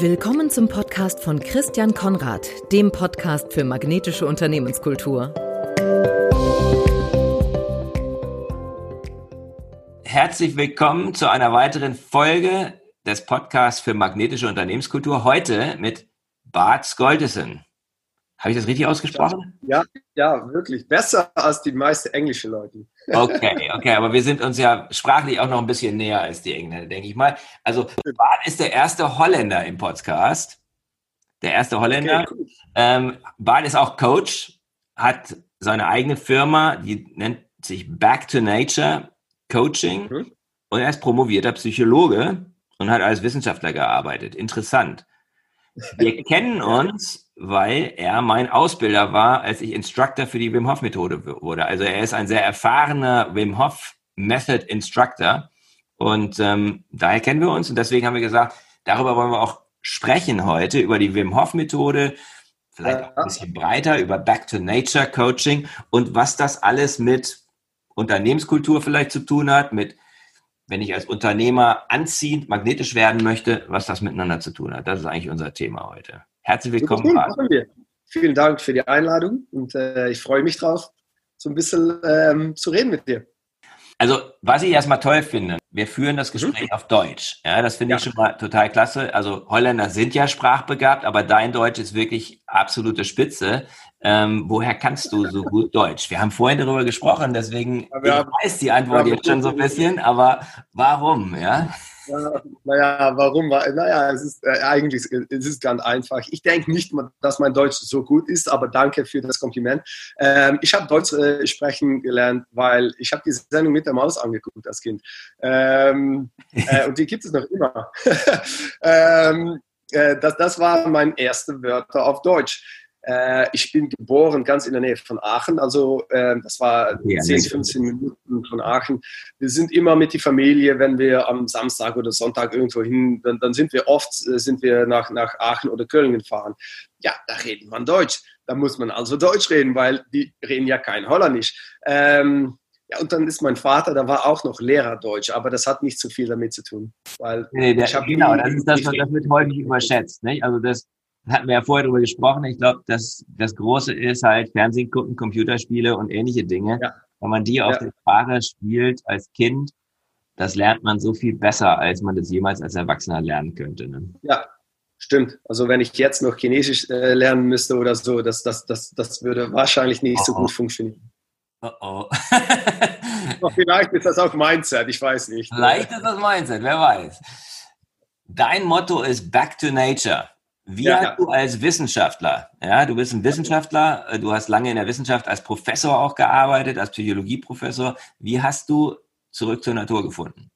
Willkommen zum Podcast von Christian Konrad, dem Podcast für magnetische Unternehmenskultur. Herzlich willkommen zu einer weiteren Folge des Podcasts für magnetische Unternehmenskultur. Heute mit Bart Skoldesen. Habe ich das richtig ausgesprochen? Ja, ja, wirklich. Besser als die meisten englischen Leute. Okay, okay, aber wir sind uns ja sprachlich auch noch ein bisschen näher als die Engländer, denke ich mal. Also, Bart ist der erste Holländer im Podcast. Der erste Holländer. Okay, cool. ähm, Bart ist auch Coach, hat seine eigene Firma, die nennt sich Back to Nature Coaching. Mhm. Und er ist promovierter Psychologe und hat als Wissenschaftler gearbeitet. Interessant. Wir kennen uns weil er mein Ausbilder war, als ich Instructor für die Wim Hof Methode wurde. Also er ist ein sehr erfahrener Wim Hof Method Instructor. Und ähm, daher kennen wir uns. Und deswegen haben wir gesagt, darüber wollen wir auch sprechen heute über die Wim Hof Methode, vielleicht auch ein bisschen breiter über Back to Nature Coaching und was das alles mit Unternehmenskultur vielleicht zu tun hat, mit wenn ich als Unternehmer anziehend magnetisch werden möchte, was das miteinander zu tun hat. Das ist eigentlich unser Thema heute. Herzlich willkommen. Gut, Vielen Dank für die Einladung und äh, ich freue mich drauf, so ein bisschen ähm, zu reden mit dir. Also, was ich erstmal toll finde, wir führen das mhm. Gespräch auf Deutsch. Ja, das finde ja. ich schon mal total klasse. Also, Holländer sind ja sprachbegabt, aber dein Deutsch ist wirklich absolute Spitze. Ähm, woher kannst du so gut Deutsch? Wir haben vorhin darüber gesprochen, deswegen ja, ich weiß die Antwort jetzt schon so ein bisschen, aber warum, ja? Ja, naja, warum? Naja, es ist äh, eigentlich es ist ganz einfach. Ich denke nicht, dass mein Deutsch so gut ist, aber danke für das Kompliment. Ähm, ich habe Deutsch äh, sprechen gelernt, weil ich habe die Sendung mit der Maus angeguckt als Kind. Ähm, äh, und die gibt es noch immer. ähm, äh, das, das waren meine ersten Wörter auf Deutsch. Äh, ich bin geboren ganz in der Nähe von Aachen, also äh, das war ja, 10, 15 Minuten von Aachen. Wir sind immer mit der Familie, wenn wir am Samstag oder Sonntag irgendwo hin, dann, dann sind wir oft äh, sind wir nach, nach Aachen oder Köln gefahren. Ja, da redet man Deutsch. Da muss man also Deutsch reden, weil die reden ja kein Holländisch. Ähm, ja, und dann ist mein Vater, da war auch noch Lehrer Deutsch, aber das hat nicht so viel damit zu tun. Weil nee, der, genau, das ist das, das wird häufig überschätzt. Nicht? Also das, hatten wir ja vorher darüber gesprochen. Ich glaube, das, das Große ist halt Fernsehen gucken, Computerspiele und ähnliche Dinge. Ja. Wenn man die auf ja. der Sprache spielt als Kind, das lernt man so viel besser, als man das jemals als Erwachsener lernen könnte. Ne? Ja, stimmt. Also wenn ich jetzt noch Chinesisch äh, lernen müsste oder so, das, das, das, das würde wahrscheinlich nicht oh, so gut funktionieren. Oh oh. Vielleicht ist das auch Mindset, ich weiß nicht. Vielleicht ist das Mindset, wer weiß. Dein Motto ist Back to Nature. Wie ja, hast du als Wissenschaftler, ja, du bist ein Wissenschaftler, äh, du hast lange in der Wissenschaft als Professor auch gearbeitet, als Psychologieprofessor. Wie hast du zurück zur Natur gefunden?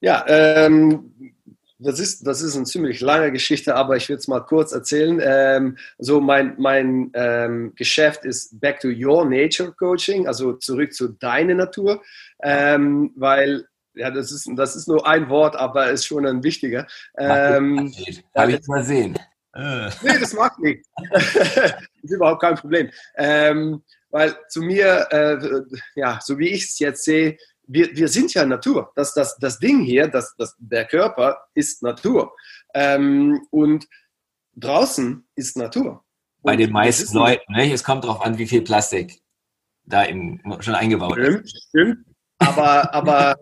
Ja, ähm, das ist, das ist eine ziemlich lange Geschichte, aber ich will es mal kurz erzählen. Ähm, so mein, mein ähm, Geschäft ist Back to Your Nature Coaching, also zurück zu deiner Natur, ähm, weil ja, das ist, das ist nur ein Wort, aber ist schon ein wichtiger. Ähm, Habe ich mal sehen. nee, das macht nichts. das ist überhaupt kein Problem. Ähm, weil zu mir, äh, ja, so wie ich es jetzt sehe, wir, wir sind ja Natur. Das, das, das Ding hier, das, das, der Körper ist Natur. Ähm, und draußen ist Natur. Bei den meisten Leuten, ne? es kommt darauf an, wie viel Plastik da im, schon eingebaut stimmt, ist. Stimmt, aber, aber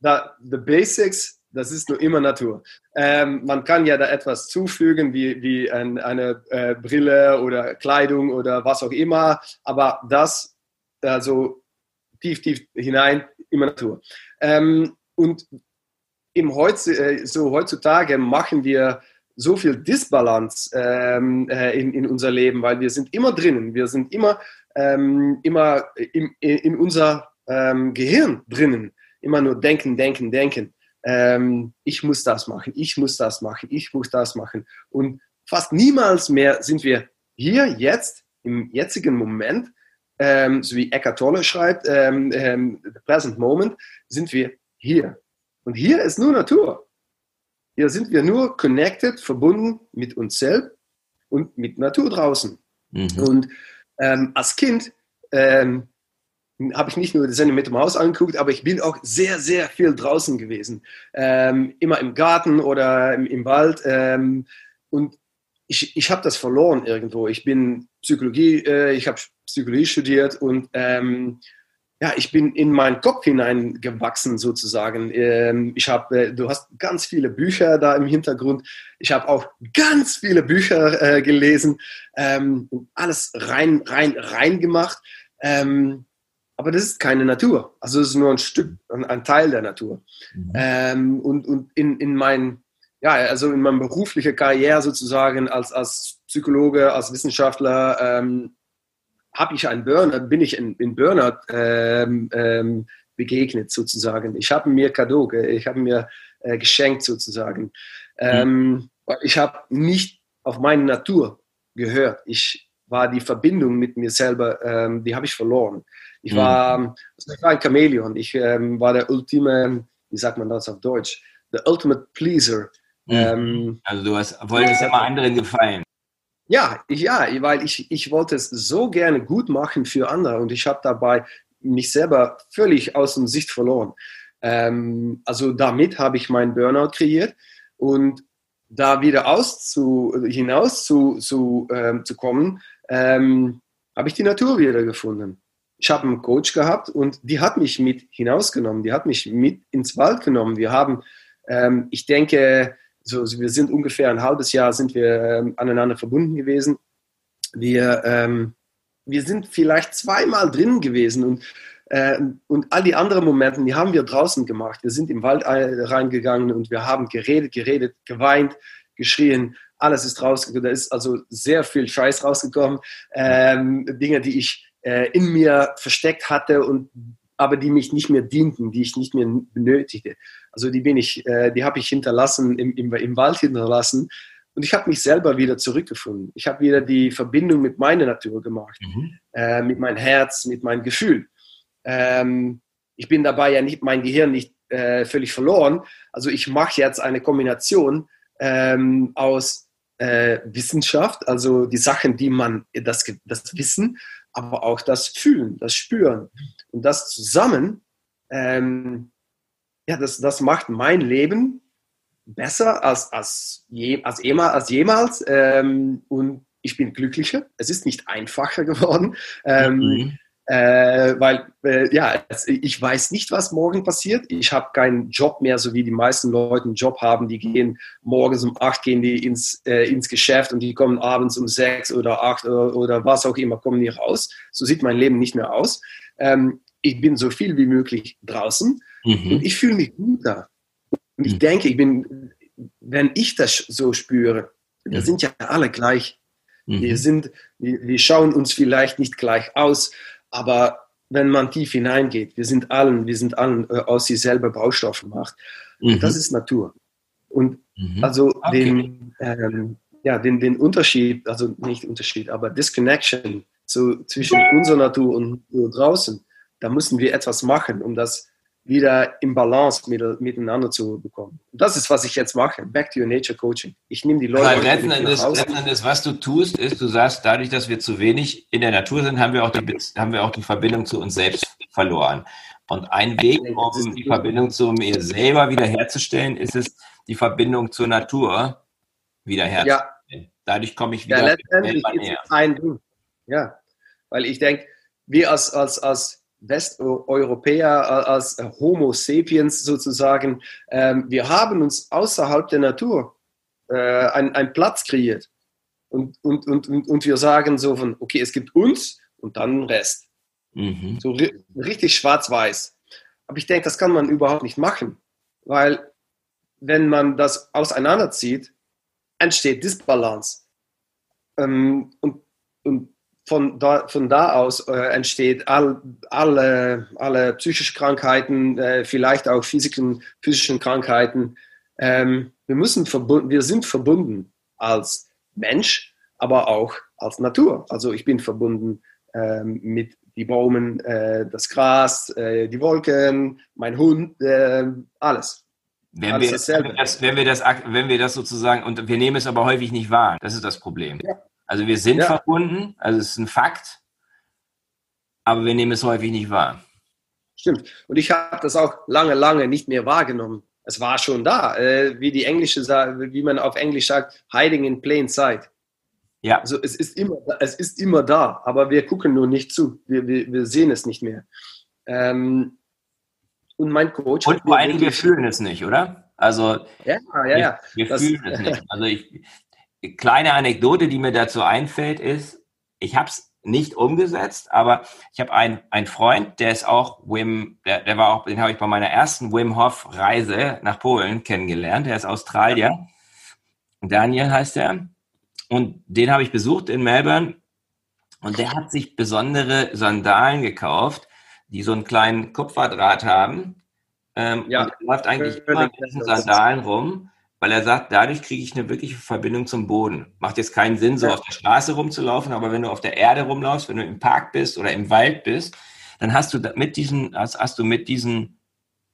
da, the basics, das ist nur immer Natur. Ähm, man kann ja da etwas zufügen, wie, wie ein, eine äh, Brille oder Kleidung oder was auch immer, aber das, also tief, tief hinein, immer Natur. Ähm, und im Heutz, äh, so heutzutage machen wir so viel Disbalance ähm, äh, in, in unser Leben, weil wir sind immer drinnen, wir sind immer, ähm, immer im, in unser ähm, Gehirn drinnen immer nur denken, denken, denken. Ähm, ich muss das machen, ich muss das machen, ich muss das machen. Und fast niemals mehr sind wir hier, jetzt, im jetzigen Moment, ähm, so wie Eckhart Tolle schreibt, ähm, ähm, the present moment, sind wir hier. Und hier ist nur Natur. Hier sind wir nur connected, verbunden mit uns selbst und mit Natur draußen. Mhm. Und ähm, als Kind ähm, habe ich nicht nur die Sendung mit dem Haus angeguckt, aber ich bin auch sehr, sehr viel draußen gewesen. Ähm, immer im Garten oder im, im Wald. Ähm, und ich, ich habe das verloren irgendwo. Ich bin Psychologie, äh, ich habe Psychologie studiert und ähm, ja, ich bin in meinen Kopf hineingewachsen sozusagen. Ähm, ich habe, äh, du hast ganz viele Bücher da im Hintergrund. Ich habe auch ganz viele Bücher äh, gelesen ähm, und alles rein, rein, rein gemacht. Ähm, aber das ist keine Natur. Also es ist nur ein Stück, ein, ein Teil der Natur. Mhm. Ähm, und und in, in mein, ja, also in meiner beruflichen Karriere sozusagen als, als Psychologe, als Wissenschaftler, ähm, habe ich einen Burnout, bin ich in, in Burnout ähm, ähm, begegnet sozusagen. Ich habe mir Kado, ich habe mir äh, geschenkt sozusagen. Mhm. ich habe nicht auf meine Natur gehört. Ich war die Verbindung mit mir selber, ähm, die habe ich verloren. Ich mhm. war, ich war ein Chamäleon. Ich ähm, war der ultime, wie sagt man das auf Deutsch? The ultimate pleaser. Mhm. Ähm, also du hast, wolltest immer anderen gefallen. Ja, ich, ja, weil ich, ich wollte es so gerne gut machen für andere und ich habe dabei mich selber völlig aus dem Sicht verloren. Ähm, also damit habe ich meinen Burnout kreiert und da wieder auszu, hinaus zu, zu, ähm, zu kommen, ähm, habe ich die Natur wieder gefunden ich habe einen Coach gehabt und die hat mich mit hinausgenommen, die hat mich mit ins Wald genommen. Wir haben, ähm, ich denke, so, wir sind ungefähr ein halbes Jahr sind wir ähm, aneinander verbunden gewesen. Wir, ähm, wir sind vielleicht zweimal drin gewesen und, äh, und all die anderen Momente, die haben wir draußen gemacht. Wir sind im Wald reingegangen und wir haben geredet, geredet, geweint, geschrien. Alles ist rausgekommen. Da ist also sehr viel Scheiß rausgekommen. Ähm, Dinge, die ich äh, in mir versteckt hatte und aber die mich nicht mehr dienten, die ich nicht mehr benötigte. Also die bin ich, äh, die habe ich hinterlassen, im, im, im Wald hinterlassen. Und ich habe mich selber wieder zurückgefunden. Ich habe wieder die Verbindung mit meiner Natur gemacht, mhm. äh, mit meinem Herz, mit meinem Gefühl. Ähm, ich bin dabei ja nicht, mein Gehirn nicht äh, völlig verloren. Also ich mache jetzt eine Kombination ähm, aus äh, Wissenschaft, also die Sachen, die man, das, das Wissen, aber auch das Fühlen, das Spüren. Und das zusammen, ähm, ja, das, das macht mein Leben besser als, als, je, als, jemals. Als jemals ähm, und ich bin glücklicher. Es ist nicht einfacher geworden. Ähm, mhm äh, weil äh, ja, ich weiß nicht, was morgen passiert. Ich habe keinen Job mehr, so wie die meisten Leute einen Job haben. Die gehen morgens um acht gehen die ins, äh, ins Geschäft und die kommen abends um sechs oder acht oder, oder was auch immer, kommen die raus. So sieht mein Leben nicht mehr aus. Ähm, ich bin so viel wie möglich draußen mhm. und ich fühle mich gut da. Und ich mhm. denke, ich bin, wenn ich das so spüre, wir sind ja alle gleich. Mhm. Wir sind, wir, wir schauen uns vielleicht nicht gleich aus, aber wenn man tief hineingeht, wir sind allen, wir sind allen äh, aus sich selber Baustoffe macht. Mhm. Das ist Natur. Und mhm. also okay. den, ähm, ja, den, den Unterschied, also nicht Unterschied, aber Disconnection zu, zwischen unserer Natur und, und draußen, da müssen wir etwas machen, um das wieder im Balance mit, miteinander zu bekommen. Und das ist, was ich jetzt mache. Back to your nature coaching. Ich nehme die Leute. Aber letzten Endes, letzten Endes, was du tust, ist, du sagst, dadurch, dass wir zu wenig in der Natur sind, haben wir auch die, haben wir auch die Verbindung zu uns selbst verloren. Und ein Weg, um die Verbindung zu mir selber wiederherzustellen, ist es, die Verbindung zur Natur wiederherzustellen. Ja. Dadurch komme ich wieder ja, letztendlich näher. Ein Ding. Ja, weil ich denke, wir als, als, als Westeuropäer, als Homo sapiens sozusagen, ähm, wir haben uns außerhalb der Natur äh, einen Platz kreiert. Und, und, und, und wir sagen so von, okay, es gibt uns und dann den Rest. Mhm. So richtig schwarz-weiß. Aber ich denke, das kann man überhaupt nicht machen, weil wenn man das auseinanderzieht, entsteht Disbalance. Ähm, und, und von da, von da aus äh, entsteht all, alle, alle psychische Krankheiten, äh, vielleicht auch physischen, physischen Krankheiten. Ähm, wir, müssen verbunden, wir sind verbunden als Mensch, aber auch als Natur. Also ich bin verbunden ähm, mit den Bäumen, äh, das Gras, äh, die Wolken, mein Hund, äh, alles. Wenn wir, wenn wir, das, wenn, wir das, wenn wir das sozusagen, und wir nehmen es aber häufig nicht wahr, das ist das Problem. Ja. Also wir sind ja. verbunden, also es ist ein Fakt. aber wir nehmen es häufig nicht wahr. Stimmt. Und ich habe das auch lange, lange nicht mehr wahrgenommen. Es war schon da, äh, wie die englische, wie man auf Englisch sagt, hiding in plain sight. Ja. Also es ist immer, es ist immer da, aber wir gucken nur nicht zu. Wir, wir, wir sehen es nicht mehr. Ähm, und mein Coach. Und vor Dingen, wir fühlen es nicht, oder? Also, ja, ja, ja. Wir, wir fühlen es nicht. Also, ich, kleine Anekdote, die mir dazu einfällt, ist, ich habe es nicht umgesetzt, aber ich habe einen, einen Freund, der ist auch Wim, der, der war auch, den habe ich bei meiner ersten Wim Hof Reise nach Polen kennengelernt. Der ist Australier. Daniel heißt er. Und den habe ich besucht in Melbourne. Und der hat sich besondere Sandalen gekauft, die so einen kleinen Kupferdraht haben. Ähm, ja. Und er läuft eigentlich immer mit diesen Sandalen rum, weil er sagt, dadurch kriege ich eine wirkliche Verbindung zum Boden. Macht jetzt keinen Sinn, so auf der Straße rumzulaufen, aber wenn du auf der Erde rumlaufst, wenn du im Park bist oder im Wald bist, dann hast du mit diesen, hast, hast du mit diesen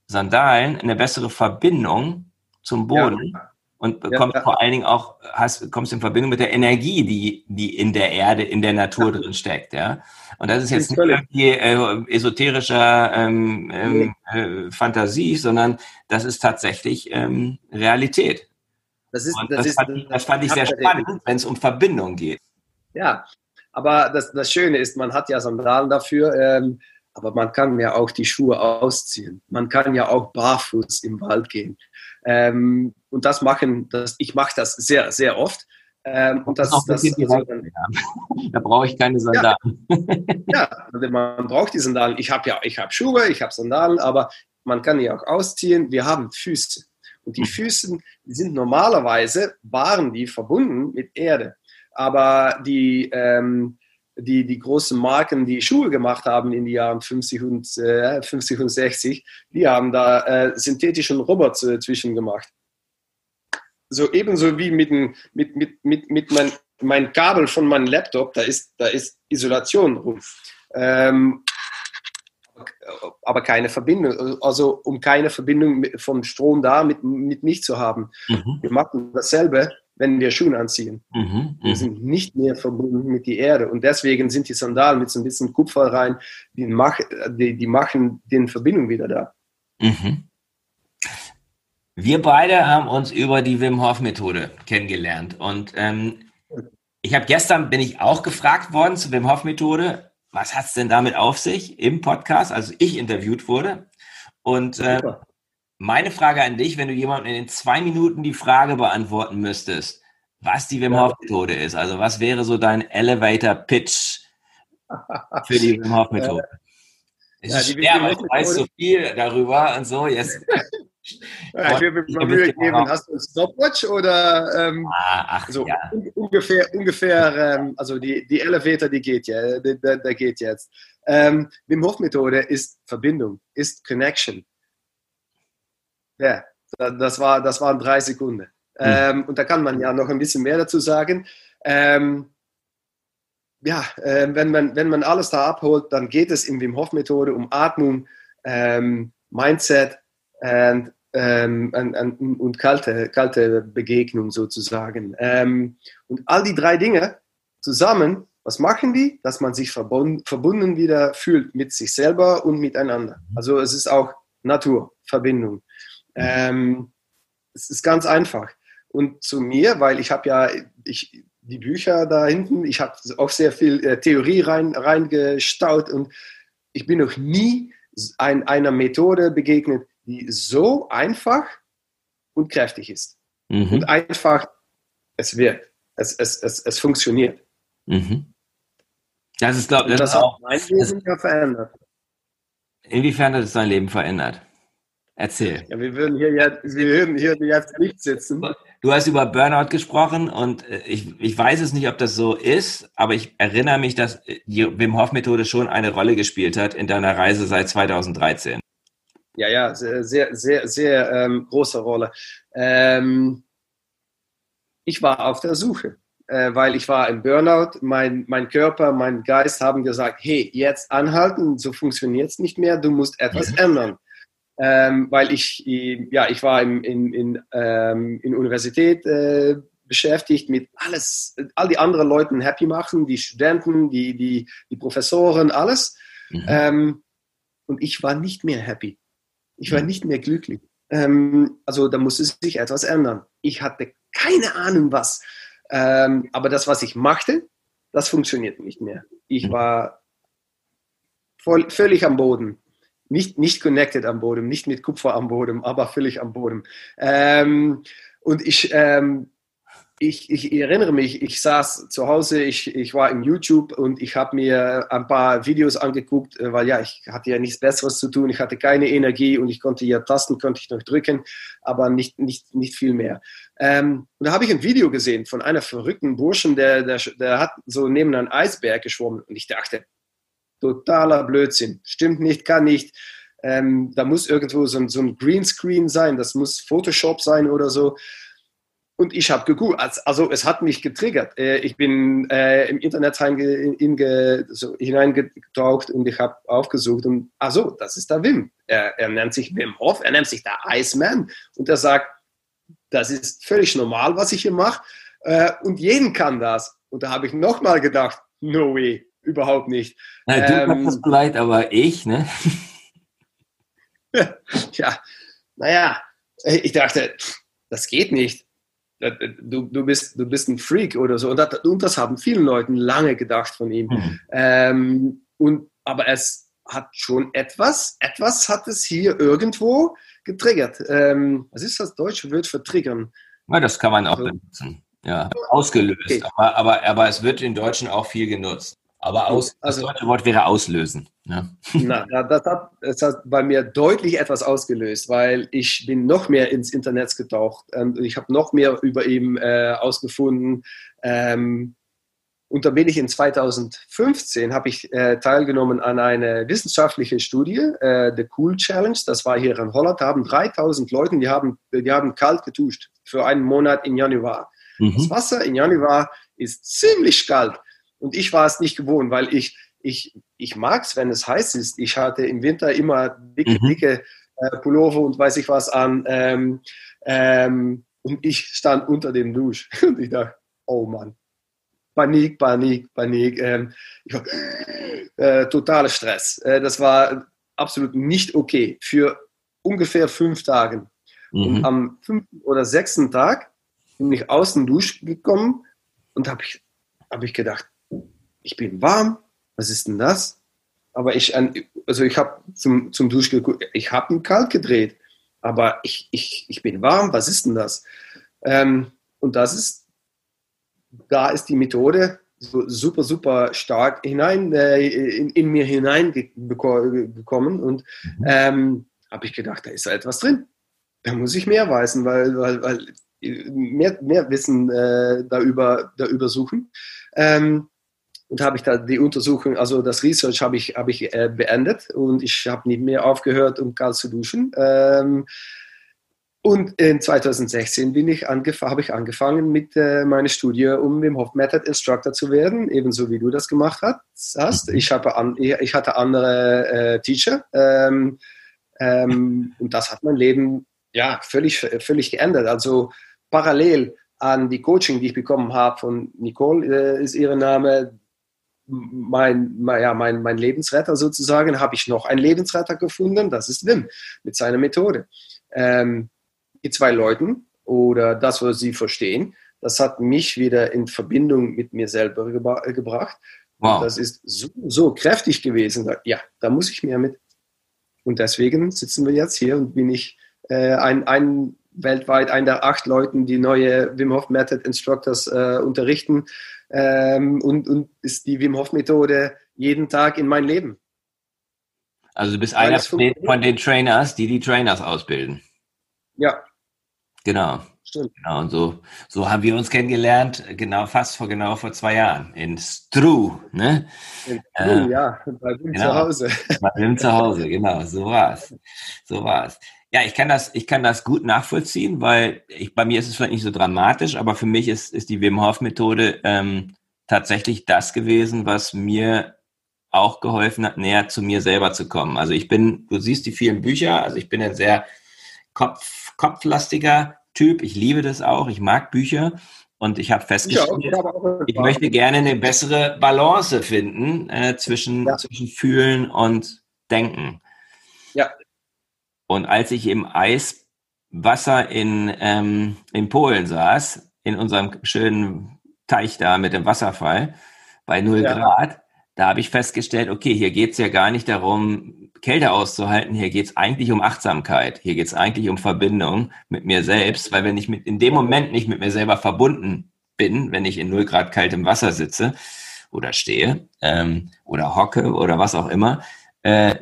Sandalen eine bessere Verbindung zum Boden. Ja und bekommst ja, vor allen Dingen auch, hast, kommst in Verbindung mit der Energie, die, die in der Erde, in der Natur ja. drin steckt, ja. Und das ist jetzt nicht irgendwie äh, esoterischer ähm, ähm, äh, Fantasie, sondern das ist tatsächlich ähm, Realität. Das, ist, das, das, ist, fand, das fand ich sehr spannend, wenn es um Verbindung geht. Ja, aber das, das Schöne ist, man hat ja Sandalen dafür, ähm, aber man kann ja auch die Schuhe ausziehen. Man kann ja auch barfuß im Wald gehen. Ähm, und das machen, das, ich mache das sehr, sehr oft. Ähm, und das, das, das also, da brauche ich keine Sandalen. Ja, ja man braucht die Sandalen. Ich habe ja, ich habe Schuhe, ich habe Sandalen, aber man kann die auch ausziehen. Wir haben Füße. Und die hm. Füße sind normalerweise, waren die verbunden mit Erde. Aber die, ähm, die, die großen Marken, die Schuhe gemacht haben in den Jahren 50 und, äh, 50 und 60, die haben da äh, synthetischen Roboter zwischen gemacht. So ebenso wie mit, mit, mit, mit, mit mein, mein Kabel von meinem Laptop, da ist, da ist Isolation rum. Ähm, aber keine Verbindung, also um keine Verbindung vom Strom da mit, mit mich zu haben. Mhm. Wir machen dasselbe wenn wir Schuhe anziehen. Mhm, wir mhm. sind nicht mehr verbunden mit der Erde. Und deswegen sind die Sandalen mit so ein bisschen Kupfer rein, die, mach, die, die machen den Verbindung wieder da. Mhm. Wir beide haben uns über die Wim Hof Methode kennengelernt. Und ähm, ich habe gestern, bin ich auch gefragt worden zur Wim Hof Methode, was hat es denn damit auf sich im Podcast, also ich interviewt wurde. Und äh, meine Frage an dich, wenn du jemandem in zwei Minuten die Frage beantworten müsstest, was die Wim Hof Methode ist. Also was wäre so dein Elevator Pitch für die Wim Hof Methode? Es ja, ist schwer, weil du weißt so viel darüber und so. Yes. Ja, ich will mir Mühe geben. Hast du ein Stopwatch oder ähm, ah, ach, so ja. un ungefähr, ungefähr ähm, also die, die Elevator, die geht ja, der, der geht jetzt. Ähm, Wim Hof Methode ist Verbindung, ist Connection. Ja, das, war, das waren drei Sekunden. Mhm. Ähm, und da kann man ja noch ein bisschen mehr dazu sagen. Ähm, ja, äh, wenn, man, wenn man alles da abholt, dann geht es in Wim Hof Methode um Atmung, ähm, Mindset und, ähm, und, und, und, kalte, kalte Begegnung sozusagen. Ähm, und all die drei Dinge zusammen, was machen die? Dass man sich verbunden, verbunden wieder fühlt mit sich selber und miteinander. Also es ist auch Natur, Verbindung. Ähm, es ist ganz einfach. Und zu mir, weil ich habe ja ich, die Bücher da hinten, ich habe auch sehr viel äh, Theorie rein, reingestaut und ich bin noch nie ein, einer Methode begegnet, die so einfach und kräftig ist. Mhm. Und einfach, es wirkt, es, es, es, es funktioniert. Mhm. Das ist, glaube ich, das, das, hat mein Leben ja verändert. Inwiefern hat es dein Leben verändert? Erzähl. Ja, wir würden hier jetzt, wir würden hier jetzt nicht sitzen. Du hast über Burnout gesprochen und äh, ich, ich weiß es nicht, ob das so ist, aber ich erinnere mich, dass die Wim Hof Methode schon eine Rolle gespielt hat in deiner Reise seit 2013. Ja, ja, sehr, sehr, sehr, sehr ähm, große Rolle. Ähm, ich war auf der Suche, äh, weil ich war im Burnout. Mein, mein Körper, mein Geist haben gesagt, hey, jetzt anhalten, so funktioniert es nicht mehr, du musst etwas mhm. ändern ähm, weil ich, ja, ich war in, in, in, ähm, in Universität äh, beschäftigt mit alles, all die anderen Leute happy machen, die Studenten, die, die, die Professoren, alles. Mhm. Ähm, und ich war nicht mehr happy. Ich war mhm. nicht mehr glücklich. Ähm, also da musste sich etwas ändern. Ich hatte keine Ahnung was. Ähm, aber das, was ich machte, das funktioniert nicht mehr. Ich mhm. war voll, völlig am Boden. Nicht, nicht connected am Boden, nicht mit Kupfer am Boden, aber völlig am Boden. Ähm, und ich, ähm, ich, ich, erinnere mich, ich saß zu Hause, ich, ich war im YouTube und ich habe mir ein paar Videos angeguckt, äh, weil ja, ich hatte ja nichts Besseres zu tun, ich hatte keine Energie und ich konnte ja Tasten, konnte ich noch drücken, aber nicht, nicht, nicht viel mehr. Ähm, und da habe ich ein Video gesehen von einer verrückten Burschen, der, der, der hat so neben einem Eisberg geschwommen und ich dachte, totaler Blödsinn, stimmt nicht, kann nicht. Ähm, da muss irgendwo so ein, so ein Greenscreen sein, das muss Photoshop sein oder so. Und ich habe gegoogelt, also es hat mich getriggert. Äh, ich bin äh, im Internet hineingetaucht und ich habe aufgesucht und, also das ist der Wim. Er, er, nennt sich Wim Hof, er nennt sich der Iceman und er sagt, das ist völlig normal, was ich hier mache äh, und jeden kann das. Und da habe ich nochmal gedacht, no way, überhaupt nicht. Na, du ähm, kannst das vielleicht, aber ich, ne? ja, naja, ich dachte, das geht nicht du, du, bist, du bist ein Freak oder so. Und das, und das haben vielen Leuten lange gedacht von ihm. Mhm. Ähm, und, aber es hat schon etwas, etwas hat es hier irgendwo getriggert. Ähm, was ist das deutsche Wort für triggern? Ja, das kann man auch also, benutzen. Ja, ausgelöst. Okay. Aber, aber, aber es wird in Deutschen auch viel genutzt. Aber aus, also, das deutsche Wort wäre auslösen. Ja. Na, das hat, das hat bei mir deutlich etwas ausgelöst, weil ich bin noch mehr ins Internet getaucht. und ich habe noch mehr über ihn äh, ausgefunden. Ähm, und da bin ich in 2015, habe ich äh, teilgenommen an einer wissenschaftlichen Studie, äh, The Cool Challenge. Das war hier in Holland. Da haben 3000 Leute, die haben, die haben kalt getuscht für einen Monat in Januar. Mhm. Das Wasser in Januar ist ziemlich kalt. Und ich war es nicht gewohnt, weil ich, ich, ich mag es, wenn es heiß ist. Ich hatte im Winter immer dicke, mhm. dicke äh, Pullover und weiß ich was an. Ähm, ähm, und ich stand unter dem Dusch und ich dachte, oh Mann, Panik, Panik, Panik. Ähm, war, äh, totaler Stress. Äh, das war absolut nicht okay für ungefähr fünf Tage. Mhm. Und am fünften oder sechsten Tag bin ich aus dem Dusch gekommen und habe ich, hab ich gedacht, ich bin warm, was ist denn das? Aber ich, also ich habe zum, zum Dusch geguckt, ich habe ihn kalt gedreht, aber ich, ich, ich bin warm, was ist denn das? Ähm, und das ist, da ist die Methode so super, super stark hinein, äh, in, in, mir hineingekommen und mhm. ähm, habe ich gedacht, da ist etwas drin. Da muss ich mehr weisen, weil, weil, weil mehr, mehr Wissen äh, darüber, darüber suchen. Ähm, und habe ich da die Untersuchung, also das Research habe ich, habe ich äh, beendet und ich habe nicht mehr aufgehört, um kalt zu duschen. Ähm, und in 2016 bin ich habe ich angefangen mit äh, meiner Studie, um im Hof Method Instructor zu werden, ebenso wie du das gemacht hast. Ich, habe an, ich hatte andere äh, Teacher ähm, ähm, und das hat mein Leben ja völlig, völlig geändert. Also parallel an die Coaching, die ich bekommen habe von Nicole, äh, ist ihr Name, mein, ja, mein, mein Lebensretter sozusagen, habe ich noch einen Lebensretter gefunden, das ist Wim mit seiner Methode. Ähm, die zwei Leuten oder das, was sie verstehen, das hat mich wieder in Verbindung mit mir selber gebra gebracht. Wow. Das ist so, so kräftig gewesen. Ja, da muss ich mehr mit. Und deswegen sitzen wir jetzt hier und bin ich äh, ein, ein weltweit einer der acht Leuten, die neue Wim Hof Method Instructors äh, unterrichten ähm, und, und ist die Wim Hof Methode jeden Tag in mein Leben. Also du bist einer von den, von den Trainers, die die Trainers ausbilden. Ja. Genau. Stimmt. Genau, und so, so haben wir uns kennengelernt, genau fast vor genau vor zwei Jahren in Stru, ne? In Stru, äh, ja, bei Wim genau, zu Hause. Bei Wim zu Hause, genau, so war's. So war's. Ja, ich kann das, ich kann das gut nachvollziehen, weil ich, bei mir ist es vielleicht nicht so dramatisch, aber für mich ist, ist die Wim Hof Methode ähm, tatsächlich das gewesen, was mir auch geholfen hat, näher zu mir selber zu kommen. Also ich bin, du siehst die vielen Bücher, also ich bin ein sehr kopf, kopflastiger Typ. Ich liebe das auch. Ich mag Bücher. Und ich habe festgestellt, ja, ich, ich möchte gerne eine bessere Balance finden äh, zwischen, ja. zwischen Fühlen und Denken. Ja. Und als ich im Eiswasser in, ähm, in Polen saß, in unserem schönen Teich da mit dem Wasserfall bei 0 ja. Grad, da habe ich festgestellt, okay, hier geht es ja gar nicht darum, Kälte auszuhalten, hier geht es eigentlich um Achtsamkeit, hier geht es eigentlich um Verbindung mit mir selbst, weil wenn ich mit, in dem Moment nicht mit mir selber verbunden bin, wenn ich in 0 Grad kaltem Wasser sitze oder stehe ähm, oder hocke oder was auch immer, äh,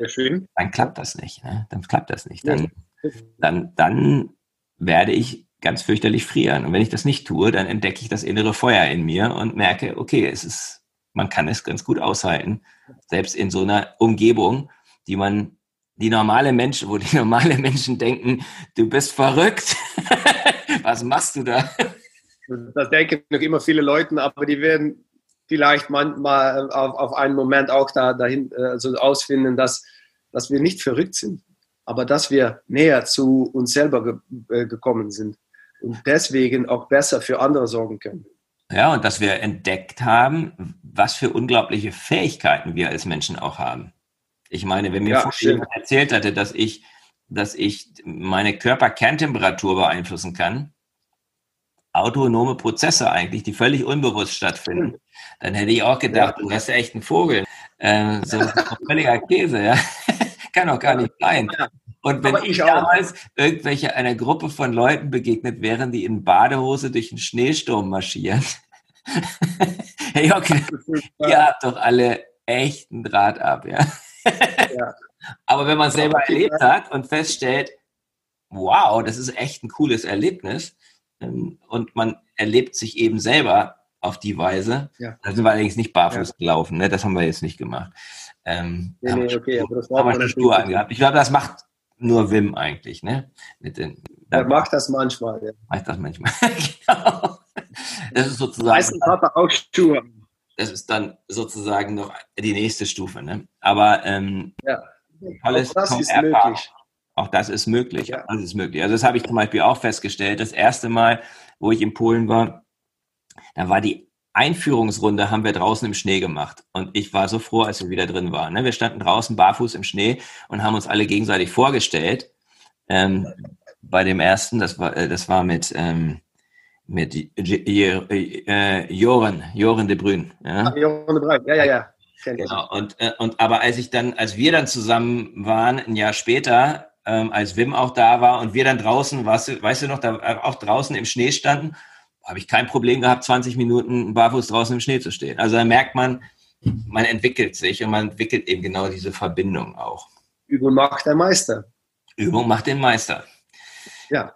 dann klappt das nicht. Ne? Dann klappt das nicht. Dann, dann, dann werde ich ganz fürchterlich frieren. Und wenn ich das nicht tue, dann entdecke ich das innere Feuer in mir und merke, okay, es ist, man kann es ganz gut aushalten, selbst in so einer Umgebung, die man, die normale Menschen, wo die normale Menschen denken, du bist verrückt. Was machst du da? Das denken noch immer viele Leute, aber die werden vielleicht manchmal auf, auf einen Moment auch da, dahin also ausfinden, dass, dass wir nicht verrückt sind, aber dass wir näher zu uns selber ge äh, gekommen sind und deswegen auch besser für andere sorgen können. Ja, und dass wir entdeckt haben, was für unglaubliche Fähigkeiten wir als Menschen auch haben. Ich meine, wenn mir ja, vorhin erzählt hatte, dass ich, dass ich meine Körperkerntemperatur beeinflussen kann, autonome Prozesse eigentlich, die völlig unbewusst stattfinden, dann hätte ich auch gedacht, ja. du hast ja echt einen Vogel. Ähm, so völliger Käse, ja. kann doch gar nicht sein. Und wenn ich, ich damals irgendwelche einer Gruppe von Leuten begegnet wären, die in Badehose durch den Schneesturm marschieren, hey, okay, ihr habt doch alle echten Draht ab, ja. ja. Aber wenn man selber erlebt hat und feststellt, wow, das ist echt ein cooles Erlebnis, und man erlebt sich eben selber auf die Weise. Ja. Da sind wir allerdings nicht barfuß ja. gelaufen, ne? das haben wir jetzt nicht gemacht. Ähm, nee, nee, okay, aber das war haben Schuhe angehabt. Ich glaube, das macht nur Wim eigentlich, ne? Mit den, er macht das manchmal, ja. Macht das manchmal, genau. Das ist sozusagen. Meistens hat er auch Schuhe. Das ist dann sozusagen noch die nächste Stufe, ne? Aber ähm, ja. Alles das ist möglich. Auch das ist möglich. Ja. Das ist möglich. Also das habe ich zum Beispiel auch festgestellt. Das erste Mal, wo ich in Polen war, da war die Einführungsrunde haben wir draußen im Schnee gemacht. Und ich war so froh, als wir wieder drin waren. Ne? Wir standen draußen barfuß im Schnee und haben uns alle gegenseitig vorgestellt. Ähm, bei dem ersten, das war, äh, das war mit, ähm, mit äh, Joren, Joren de Bruyne. Ja? Ah, Joren de Bruyne, ja, ja, ja. Genau. Und, äh, und aber als ich dann, als wir dann zusammen waren, ein Jahr später, ähm, als Wim auch da war und wir dann draußen, weißt weißt du noch, da auch draußen im Schnee standen, habe ich kein Problem gehabt, 20 Minuten barfuß draußen im Schnee zu stehen. Also da merkt man, man entwickelt sich und man entwickelt eben genau diese Verbindung auch. Übung macht der Meister. Übung macht den Meister. Ja.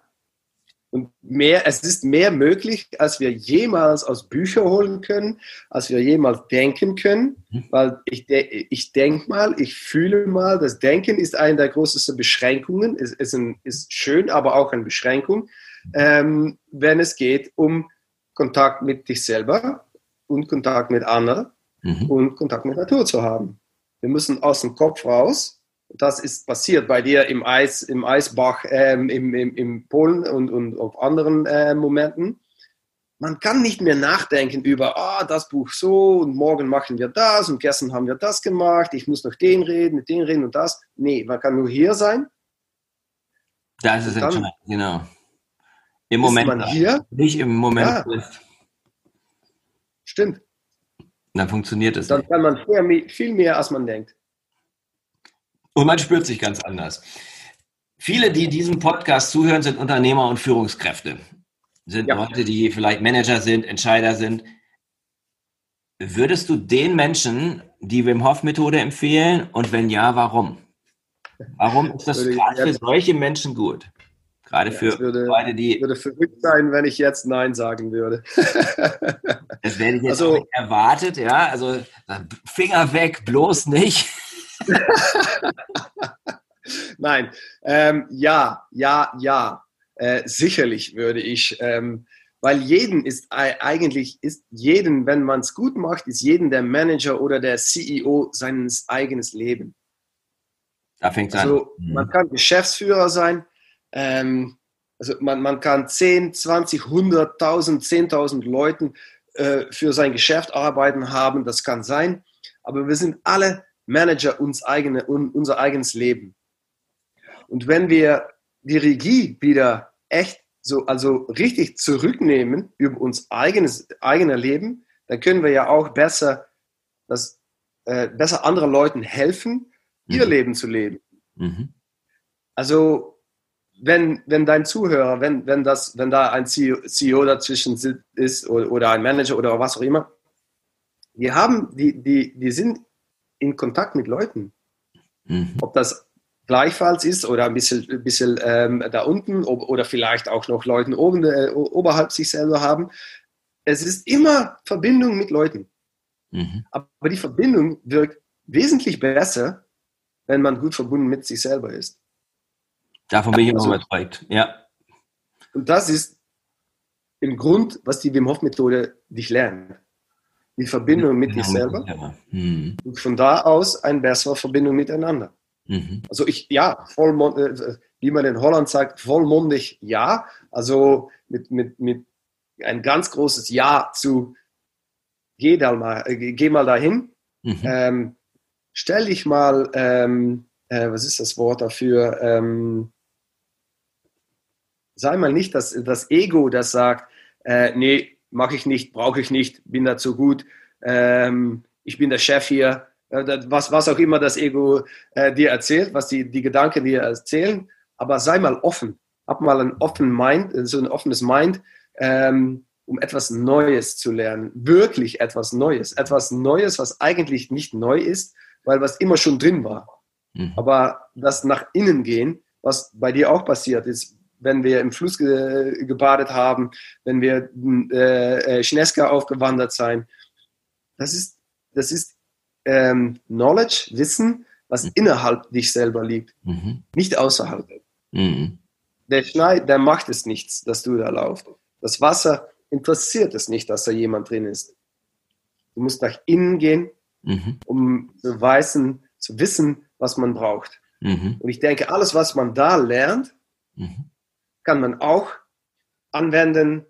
Und mehr, es ist mehr möglich, als wir jemals aus Büchern holen können, als wir jemals denken können. Mhm. Weil ich, de ich denke mal, ich fühle mal, das Denken ist eine der größten Beschränkungen. Es ist, ein, ist schön, aber auch eine Beschränkung, ähm, wenn es geht um Kontakt mit dich selber und Kontakt mit anderen mhm. und Kontakt mit Natur zu haben. Wir müssen aus dem Kopf raus das ist passiert bei dir im Eis, im Eisbach, ähm, im, im, im Polen und, und auf anderen äh, Momenten. Man kann nicht mehr nachdenken über, ah, das Buch so und morgen machen wir das und gestern haben wir das gemacht, ich muss noch den reden, mit den reden und das. Nee, man kann nur hier sein. Das ist entscheidend, genau. Im Moment man hier, nicht im Moment ja. Stimmt. Dann funktioniert es. Dann nicht. kann man viel, viel mehr, als man denkt. Und man spürt sich ganz anders. Viele, die diesem Podcast zuhören, sind Unternehmer und Führungskräfte. Sind ja. Leute, die vielleicht Manager sind, Entscheider sind. Würdest du den Menschen die Wim Hof Methode empfehlen? Und wenn ja, warum? Warum ist das gerade für solche Menschen gut? Gerade ja, für würde, Leute, die. würde verrückt sein, wenn ich jetzt Nein sagen würde. das werde ich jetzt also, nicht erwartet, ja. Also Finger weg, bloß nicht. Nein, ähm, ja, ja, ja. Äh, sicherlich würde ich, ähm, weil jeden ist eigentlich, ist jeden, wenn man es gut macht, ist jeden der Manager oder der CEO seines eigenes Leben. Da fängt also, an. Mhm. Man kann Geschäftsführer sein, ähm, Also man, man kann 10, 20, 100.000, 10.000 Leuten äh, für sein Geschäft arbeiten haben, das kann sein, aber wir sind alle Manager uns eigene, unser eigenes Leben. Und wenn wir die Regie wieder echt so, also richtig zurücknehmen über uns eigenes, eigene Leben, dann können wir ja auch besser, das, äh, besser anderen Leuten helfen, ihr mhm. Leben zu leben. Mhm. Also, wenn, wenn dein Zuhörer, wenn, wenn, das, wenn da ein CEO, CEO dazwischen ist oder, oder ein Manager oder was auch immer, die haben, die, die, die sind in Kontakt mit Leuten. Mhm. Ob das gleichfalls ist oder ein bisschen, ein bisschen ähm, da unten ob, oder vielleicht auch noch Leuten oben, äh, oberhalb sich selber haben. Es ist immer Verbindung mit Leuten. Mhm. Aber die Verbindung wirkt wesentlich besser, wenn man gut verbunden mit sich selber ist. Davon bin ich also, auch überzeugt, ja. Und das ist im Grund, was die Wim Hof Methode dich lernt. Die Verbindung mit ja, dich selber. Mhm. Und von da aus eine bessere Verbindung miteinander. Mhm. Also ich, ja, vollmundig, äh, wie man in Holland sagt, vollmundig ja. Also mit, mit, mit ein ganz großes Ja zu geh, da mal, äh, geh mal dahin. Mhm. Ähm, stell dich mal, ähm, äh, was ist das Wort dafür? Ähm, sei mal nicht das, das Ego, das sagt, äh, nee, mache ich nicht, brauche ich nicht, bin dazu gut, ähm, ich bin der Chef hier, was, was auch immer das Ego äh, dir erzählt, was die, die Gedanken dir erzählen, aber sei mal offen, hab mal ein offen Mind, so ein offenes Mind, ähm, um etwas Neues zu lernen, wirklich etwas Neues, etwas Neues, was eigentlich nicht neu ist, weil was immer schon drin war. Mhm. Aber das nach innen gehen, was bei dir auch passiert ist, wenn wir im Fluss ge gebadet haben, wenn wir äh, äh, Schneska aufgewandert sein, das ist, das ist ähm, Knowledge, Wissen, was mhm. innerhalb dich selber liegt, mhm. nicht außerhalb. Mhm. Der Schnee, der macht es nichts, dass du da laufst. Das Wasser interessiert es nicht, dass da jemand drin ist. Du musst nach innen gehen, mhm. um zu, weißen, zu wissen, was man braucht. Mhm. Und ich denke, alles, was man da lernt, mhm. Kann man auch anwenden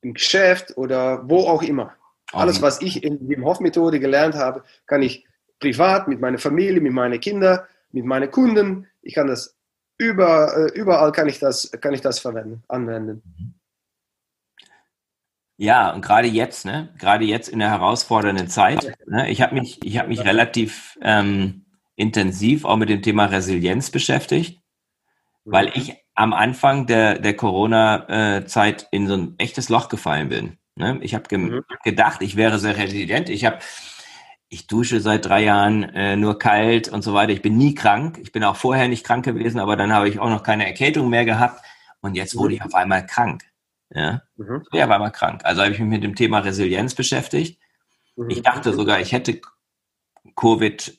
im Geschäft oder wo auch immer. Alles, was ich in der Hoff-Methode gelernt habe, kann ich privat mit meiner Familie, mit meinen Kindern, mit meinen Kunden, ich kann das über, äh, überall kann ich das, kann ich das verwenden, anwenden. Ja, und gerade jetzt, ne, gerade jetzt in der herausfordernden Zeit, ne, ich habe mich, ich habe mich relativ ähm, intensiv auch mit dem Thema Resilienz beschäftigt, weil mhm. ich am Anfang der, der Corona-Zeit äh, in so ein echtes Loch gefallen bin. Ne? Ich habe ge mhm. gedacht, ich wäre sehr resilient. Ich habe ich dusche seit drei Jahren äh, nur kalt und so weiter. Ich bin nie krank. Ich bin auch vorher nicht krank gewesen, aber dann habe ich auch noch keine Erkältung mehr gehabt. Und jetzt wurde mhm. ich auf einmal krank. Ja, mhm. ich war einmal krank. Also habe ich mich mit dem Thema Resilienz beschäftigt. Mhm. Ich dachte sogar, ich hätte Covid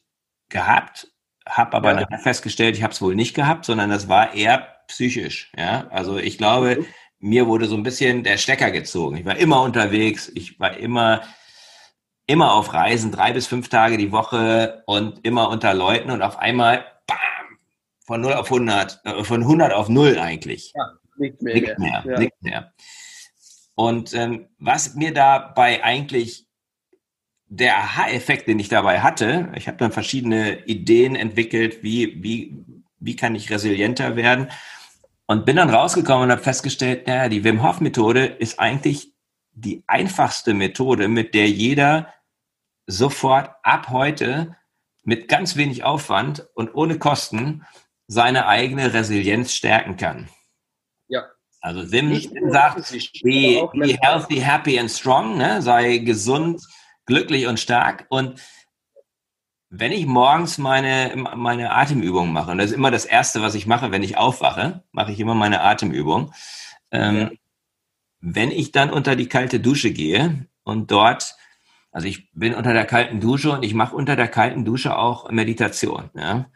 gehabt, habe aber ja. festgestellt, ich habe es wohl nicht gehabt, sondern das war eher psychisch. Ja, also ich glaube, mhm mir wurde so ein bisschen der Stecker gezogen. Ich war immer unterwegs, ich war immer, immer auf Reisen, drei bis fünf Tage die Woche und immer unter Leuten und auf einmal, bam, von 0 auf 100, äh, von 100 auf 0 eigentlich. Ja, nicht mehr. Nicht mehr, ja. nicht mehr. Und ähm, was mir dabei eigentlich der Aha-Effekt, den ich dabei hatte, ich habe dann verschiedene Ideen entwickelt, wie, wie, wie kann ich resilienter werden. Und bin dann rausgekommen und habe festgestellt, naja, die Wim Hof Methode ist eigentlich die einfachste Methode, mit der jeder sofort ab heute mit ganz wenig Aufwand und ohne Kosten seine eigene Resilienz stärken kann. Ja. Also Wim sagt, be, be healthy, happy and strong, ne? sei gesund, glücklich und stark. Und wenn ich morgens meine, meine Atemübung mache, und das ist immer das Erste, was ich mache, wenn ich aufwache, mache ich immer meine Atemübung. Ähm, ja. Wenn ich dann unter die kalte Dusche gehe und dort, also ich bin unter der kalten Dusche und ich mache unter der kalten Dusche auch Meditation. Ja?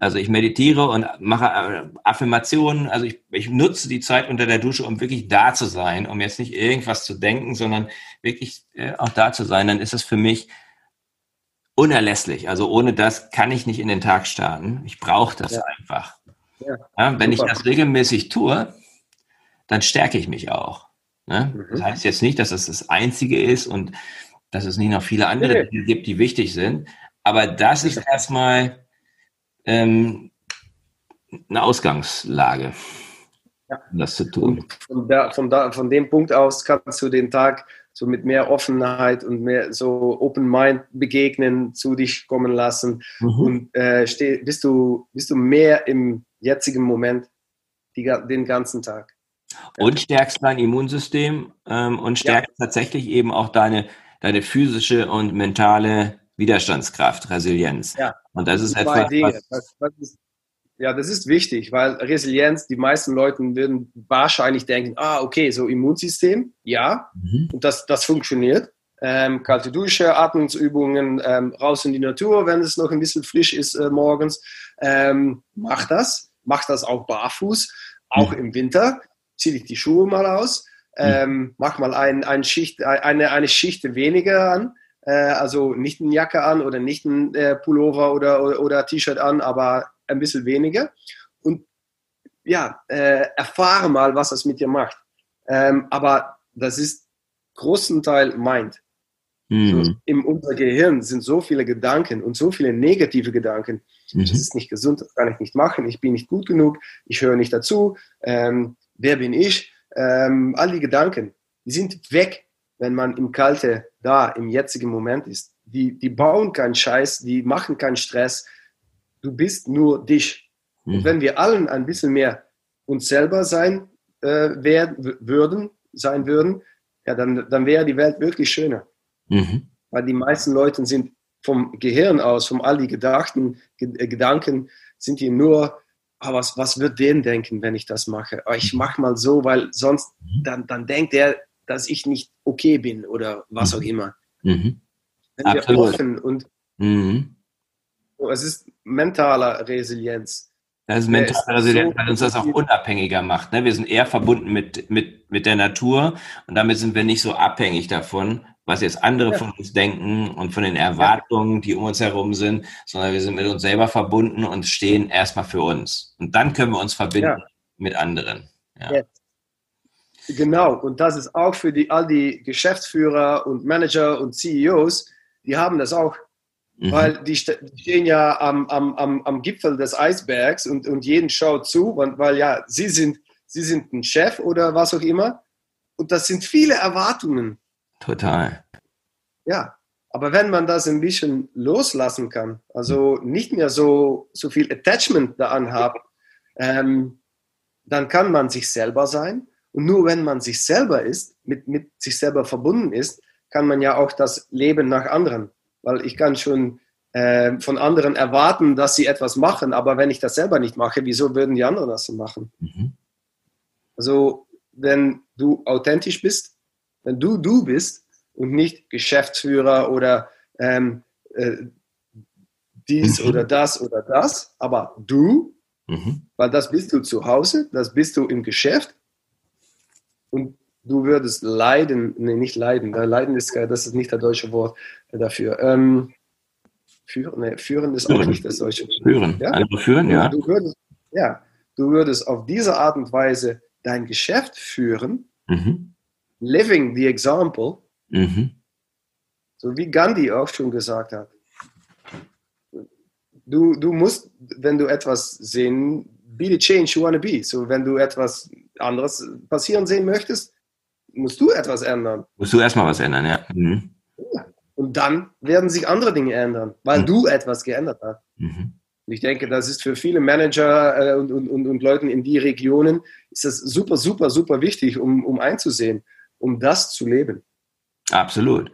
Also ich meditiere und mache äh, Affirmationen. Also ich, ich nutze die Zeit unter der Dusche, um wirklich da zu sein, um jetzt nicht irgendwas zu denken, sondern wirklich äh, auch da zu sein. Dann ist es für mich unerlässlich. Also ohne das kann ich nicht in den Tag starten. Ich brauche das ja. einfach. Ja, ja, wenn super. ich das regelmäßig tue, dann stärke ich mich auch. Ne? Mhm. Das heißt jetzt nicht, dass das das Einzige ist und dass es nicht noch viele andere nee. gibt, die wichtig sind. Aber das ist erstmal ähm, eine Ausgangslage, ja. um das zu tun. Von, der, von, da, von, dem Punkt aus kannst du den Tag so mit mehr Offenheit und mehr so Open Mind begegnen, zu dich kommen lassen mhm. und äh, steh, bist, du, bist du mehr im jetzigen Moment die, den ganzen Tag. Und stärkst dein Immunsystem ähm, und stärkst ja. tatsächlich eben auch deine, deine physische und mentale Widerstandskraft, Resilienz. Ja. Und das ist etwas, Dinge. Was, was ist, ja, das ist wichtig, weil Resilienz, die meisten Leute würden wahrscheinlich denken, ah, okay, so Immunsystem, ja, mhm. und das, das funktioniert. Ähm, kalte Dusche, Atmungsübungen, ähm, raus in die Natur, wenn es noch ein bisschen frisch ist äh, morgens. Ähm, mach das, mach das auch barfuß, auch mhm. im Winter. Zieh dich die Schuhe mal aus, mhm. ähm, mach mal ein, ein Schicht, eine, eine Schicht weniger an also nicht eine Jacke an oder nicht ein äh, Pullover oder, oder, oder T-Shirt an, aber ein bisschen weniger. Und ja, äh, erfahre mal, was das mit dir macht. Ähm, aber das ist großen Teil Mind. Mhm. So, in unser Gehirn sind so viele Gedanken und so viele negative Gedanken. Mhm. Das ist nicht gesund, das kann ich nicht machen, ich bin nicht gut genug, ich höre nicht dazu, ähm, wer bin ich? Ähm, all die Gedanken, die sind weg, wenn man im Kalte da, im jetzigen Moment ist. Die, die bauen keinen Scheiß, die machen keinen Stress. Du bist nur dich. Mhm. Und wenn wir allen ein bisschen mehr uns selber sein äh, werden, würden, sein würden, ja, dann, dann wäre die Welt wirklich schöner. Mhm. Weil die meisten Leute sind vom Gehirn aus, von all die Gedachten, äh, Gedanken, sind die nur, oh, was, was wird den denken, wenn ich das mache? Oh, ich mache mal so, weil sonst, mhm. dann, dann denkt er, dass ich nicht okay bin oder was auch mhm. immer. Mhm. Wenn wir offen und mhm. es ist mentaler Resilienz. Das ist mentale Resilienz, weil uns das auch unabhängiger macht. Ne? Wir sind eher verbunden mit, mit, mit der Natur und damit sind wir nicht so abhängig davon, was jetzt andere ja. von uns denken und von den Erwartungen, die um uns herum sind, sondern wir sind mit uns selber verbunden und stehen erstmal für uns. Und dann können wir uns verbinden ja. mit anderen. Ja. Jetzt. Genau, und das ist auch für die, all die Geschäftsführer und Manager und CEOs, die haben das auch. Mhm. Weil die stehen ja am, am, am, am Gipfel des Eisbergs und, und jeden schaut zu, weil, weil ja, sie sind, sie sind ein Chef oder was auch immer. Und das sind viele Erwartungen. Total. Ja, aber wenn man das ein bisschen loslassen kann, also nicht mehr so, so viel Attachment daran haben, ähm, dann kann man sich selber sein und nur wenn man sich selber ist, mit, mit sich selber verbunden ist, kann man ja auch das Leben nach anderen. Weil ich kann schon äh, von anderen erwarten, dass sie etwas machen, aber wenn ich das selber nicht mache, wieso würden die anderen das so machen? Mhm. Also wenn du authentisch bist, wenn du du bist und nicht Geschäftsführer oder ähm, äh, dies mhm. oder das oder das, aber du, mhm. weil das bist du zu Hause, das bist du im Geschäft und du würdest leiden, nee, nicht leiden, leiden ist, das ist nicht das deutsche Wort dafür. Ähm, führen, nee, führen ist führen. auch nicht das deutsche Wort. Führen, ja? andere führen, ja. Du, würdest, ja, du würdest auf diese Art und Weise dein Geschäft führen, mhm. living the example, mhm. so wie Gandhi auch schon gesagt hat. Du, du musst, wenn du etwas sehen, be the change you want to be. So, wenn du etwas anderes passieren sehen möchtest, musst du etwas ändern. Musst du erstmal was ändern, ja. Mhm. ja. Und dann werden sich andere Dinge ändern, weil mhm. du etwas geändert hast. Mhm. Und ich denke, das ist für viele Manager äh, und, und, und, und Leuten in die Regionen, ist das super, super, super wichtig, um, um einzusehen, um das zu leben. Absolut.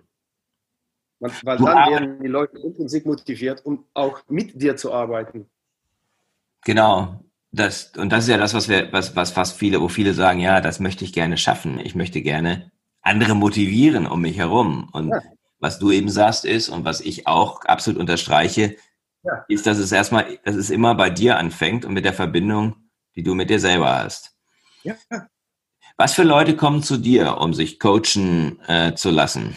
Weil dann werden die Leute intrinsisch motiviert, um auch mit dir zu arbeiten. Genau das, und das ist ja das, was wir, was, was fast viele, wo viele sagen, ja, das möchte ich gerne schaffen. Ich möchte gerne andere motivieren um mich herum. Und ja. was du eben sagst ist, und was ich auch absolut unterstreiche, ja. ist, dass es erstmal, dass es immer bei dir anfängt und mit der Verbindung, die du mit dir selber hast. Ja. Was für Leute kommen zu dir, um sich coachen äh, zu lassen?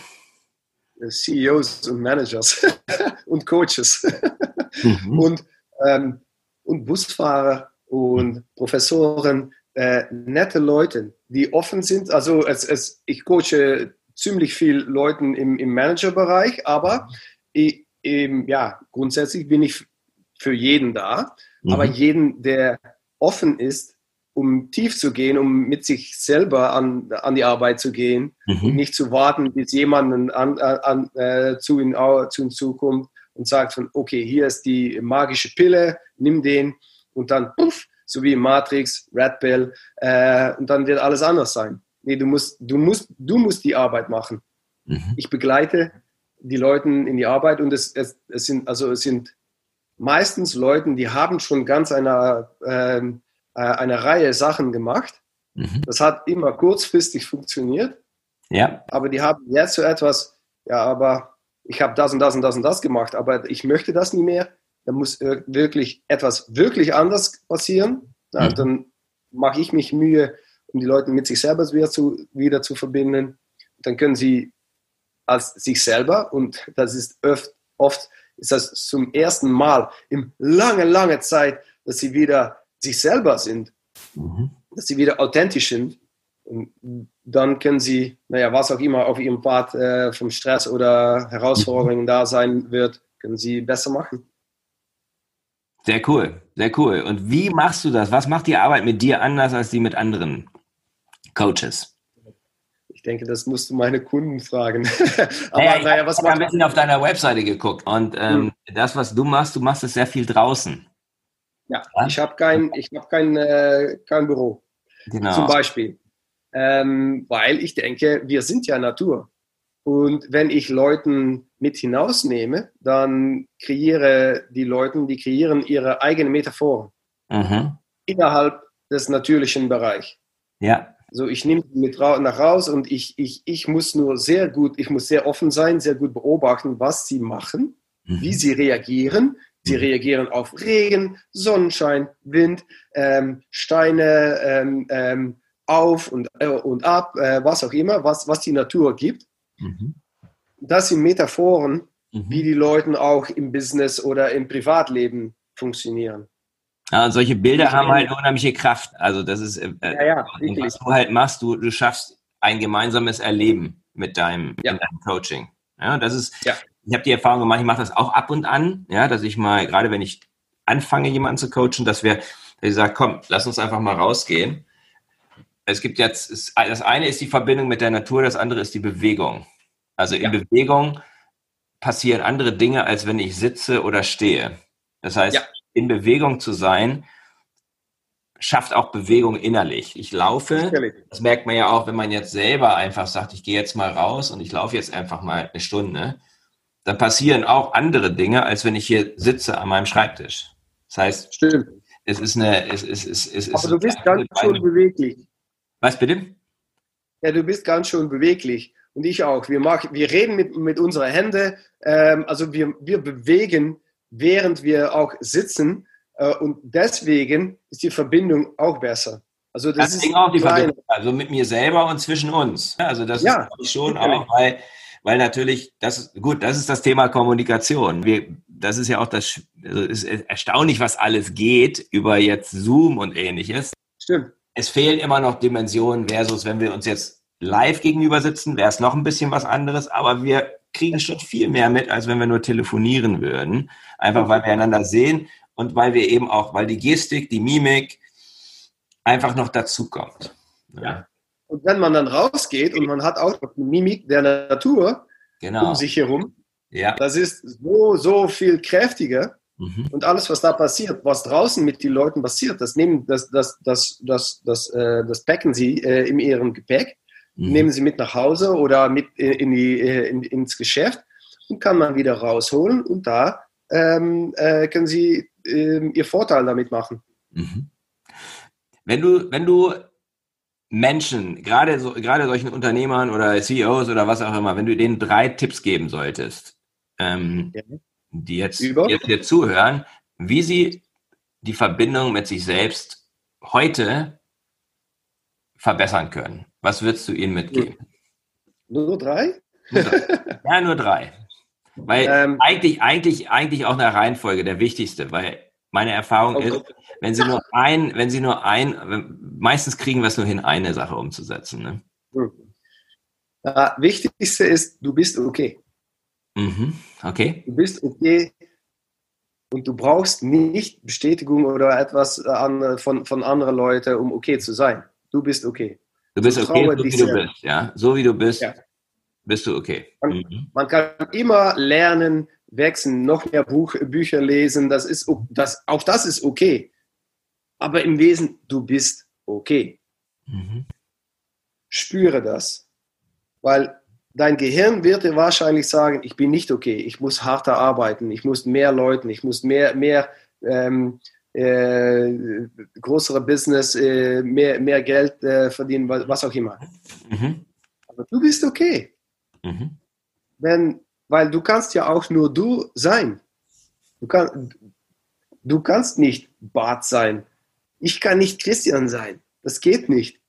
CEOs und Managers und Coaches mhm. und, ähm, und Busfahrer und Professoren, äh, nette Leute, die offen sind. Also es, es, ich coache ziemlich viel Leuten im, im Managerbereich, aber ich, eben, ja, grundsätzlich bin ich für jeden da. Mhm. Aber jeden, der offen ist, um tief zu gehen, um mit sich selber an, an die Arbeit zu gehen mhm. und nicht zu warten, bis jemand an, an, äh, zu, ihnen, zu ihnen zukommt und sagt von, okay, hier ist die magische Pille, nimm den und dann, puff, so wie Matrix, Red Pill, äh, und dann wird alles anders sein. Nee, du musst, du musst, du musst die Arbeit machen. Mhm. Ich begleite die Leute in die Arbeit und es, es, es sind, also es sind meistens Leute, die haben schon ganz eine, ähm, äh, eine Reihe Sachen gemacht. Mhm. Das hat immer kurzfristig funktioniert. Ja. Aber die haben jetzt so etwas, ja, aber ich habe das und das und das und das gemacht, aber ich möchte das nie mehr. Da muss wirklich etwas wirklich anders passieren. Ja, mhm. Dann mache ich mich Mühe, um die Leute mit sich selber wieder zu, wieder zu verbinden. Dann können sie als sich selber, und das ist oft, oft ist das zum ersten Mal in lange, lange Zeit, dass sie wieder sich selber sind, mhm. dass sie wieder authentisch sind. Und dann können sie, naja, was auch immer auf ihrem Pfad äh, vom Stress oder Herausforderungen mhm. da sein wird, können sie besser machen. Sehr cool, sehr cool. Und wie machst du das? Was macht die Arbeit mit dir anders als die mit anderen Coaches? Ich denke, das musst du meine Kunden fragen. Aber naja, naja, was ich habe ein bisschen auf deiner Webseite geguckt und ähm, hm. das, was du machst, du machst es sehr viel draußen. Ja, ja? ich habe kein, ich hab kein, äh, kein Büro. Genau. Zum Beispiel. Ähm, weil ich denke, wir sind ja Natur. Und wenn ich Leuten mit hinausnehme, dann kreiere die Leute, die kreieren ihre eigene Metaphoren mhm. innerhalb des natürlichen Bereichs. Ja. So, ich nehme sie mit nach raus und ich, ich, ich muss nur sehr gut, ich muss sehr offen sein, sehr gut beobachten, was sie machen, mhm. wie sie reagieren. Sie mhm. reagieren auf Regen, Sonnenschein, Wind, ähm, Steine ähm, ähm, auf und, äh, und ab, äh, was auch immer, was, was die Natur gibt. Mhm. Das sind Metaphoren, mhm. wie die Leute auch im Business oder im Privatleben funktionieren. Ja, solche Bilder haben halt unheimliche Kraft. Also das ist, äh, ja, ja, was du halt machst, du, du schaffst ein gemeinsames Erleben mit deinem, ja. deinem Coaching. Ja, das ist, ich habe die Erfahrung gemacht, ich mache das auch ab und an, ja, dass ich mal, gerade wenn ich anfange, jemanden zu coachen, dass wir, dass ich sage, komm, lass uns einfach mal rausgehen. Es gibt jetzt, das eine ist die Verbindung mit der Natur, das andere ist die Bewegung. Also in Bewegung passieren andere Dinge, als wenn ich sitze oder stehe. Das heißt, in Bewegung zu sein, schafft auch Bewegung innerlich. Ich laufe, das merkt man ja auch, wenn man jetzt selber einfach sagt, ich gehe jetzt mal raus und ich laufe jetzt einfach mal eine Stunde, dann passieren auch andere Dinge, als wenn ich hier sitze an meinem Schreibtisch. Das heißt, Stimmt. es ist eine, es ist, es ist, Aber du bist ganz schön beweglich. Was bitte? Ja, du bist ganz schön beweglich. Und ich auch. Wir, machen, wir reden mit, mit unseren Händen, ähm, also wir, wir bewegen während wir auch sitzen. Äh, und deswegen ist die Verbindung auch besser. Also das, das ist auch die Verbindung, also mit mir selber und zwischen uns. Also das ja, ist schon natürlich. auch, weil, weil natürlich, das ist, gut, das ist das Thema Kommunikation. Wir, das ist ja auch das, also ist erstaunlich, was alles geht über jetzt Zoom und ähnliches. Stimmt. Es fehlen immer noch Dimensionen versus, wenn wir uns jetzt live gegenüber sitzen, wäre es noch ein bisschen was anderes, aber wir kriegen schon viel mehr mit, als wenn wir nur telefonieren würden. Einfach weil wir einander sehen und weil wir eben auch, weil die Gestik, die Mimik einfach noch dazukommt. Ja. Und wenn man dann rausgeht und man hat auch noch die Mimik der Natur genau. um sich herum, ja. das ist so, so viel kräftiger. Mhm. Und alles, was da passiert, was draußen mit den Leuten passiert, das nehmen, das, das, das, das, das, äh, das packen sie äh, in ihrem Gepäck mhm. nehmen sie mit nach Hause oder mit in die, äh, in, ins Geschäft und kann man wieder rausholen und da ähm, äh, können sie äh, ihr Vorteil damit machen. Mhm. Wenn du, wenn du Menschen, gerade, so, gerade solchen Unternehmern oder CEOs oder was auch immer, wenn du denen drei Tipps geben solltest, ähm, ja. die jetzt, jetzt hier zuhören, wie sie die Verbindung mit sich selbst heute verbessern können. Was würdest du ihnen mitgeben? Nur drei? ja, nur drei. Weil ähm, eigentlich, eigentlich, eigentlich auch eine Reihenfolge der wichtigste, weil Meine Erfahrung okay. ist, wenn sie nur ein, wenn sie nur ein, meistens kriegen wir es nur hin, eine Sache umzusetzen. Ne? Hm. Das Wichtigste ist, du bist okay. Mhm. Okay. Du bist okay und du brauchst nicht Bestätigung oder etwas von, von anderen Leuten, um okay zu sein. Du bist okay. Du bist okay, so wie du bist, ja. So wie du bist, ja. bist du okay. Man, mhm. man, kann immer lernen, wechseln, noch mehr Buch, Bücher lesen. Das ist, das, auch das ist okay. Aber im Wesen, du bist okay. Mhm. Spüre das. Weil dein Gehirn wird dir wahrscheinlich sagen, ich bin nicht okay, ich muss harter arbeiten, ich muss mehr Leuten, ich muss mehr, mehr ähm, äh, größere Business, äh, mehr, mehr Geld äh, verdienen, was auch immer. Mhm. Aber du bist okay. Mhm. Wenn, weil du kannst ja auch nur du sein. Du, kann, du kannst nicht Bart sein. Ich kann nicht Christian sein. Das geht nicht.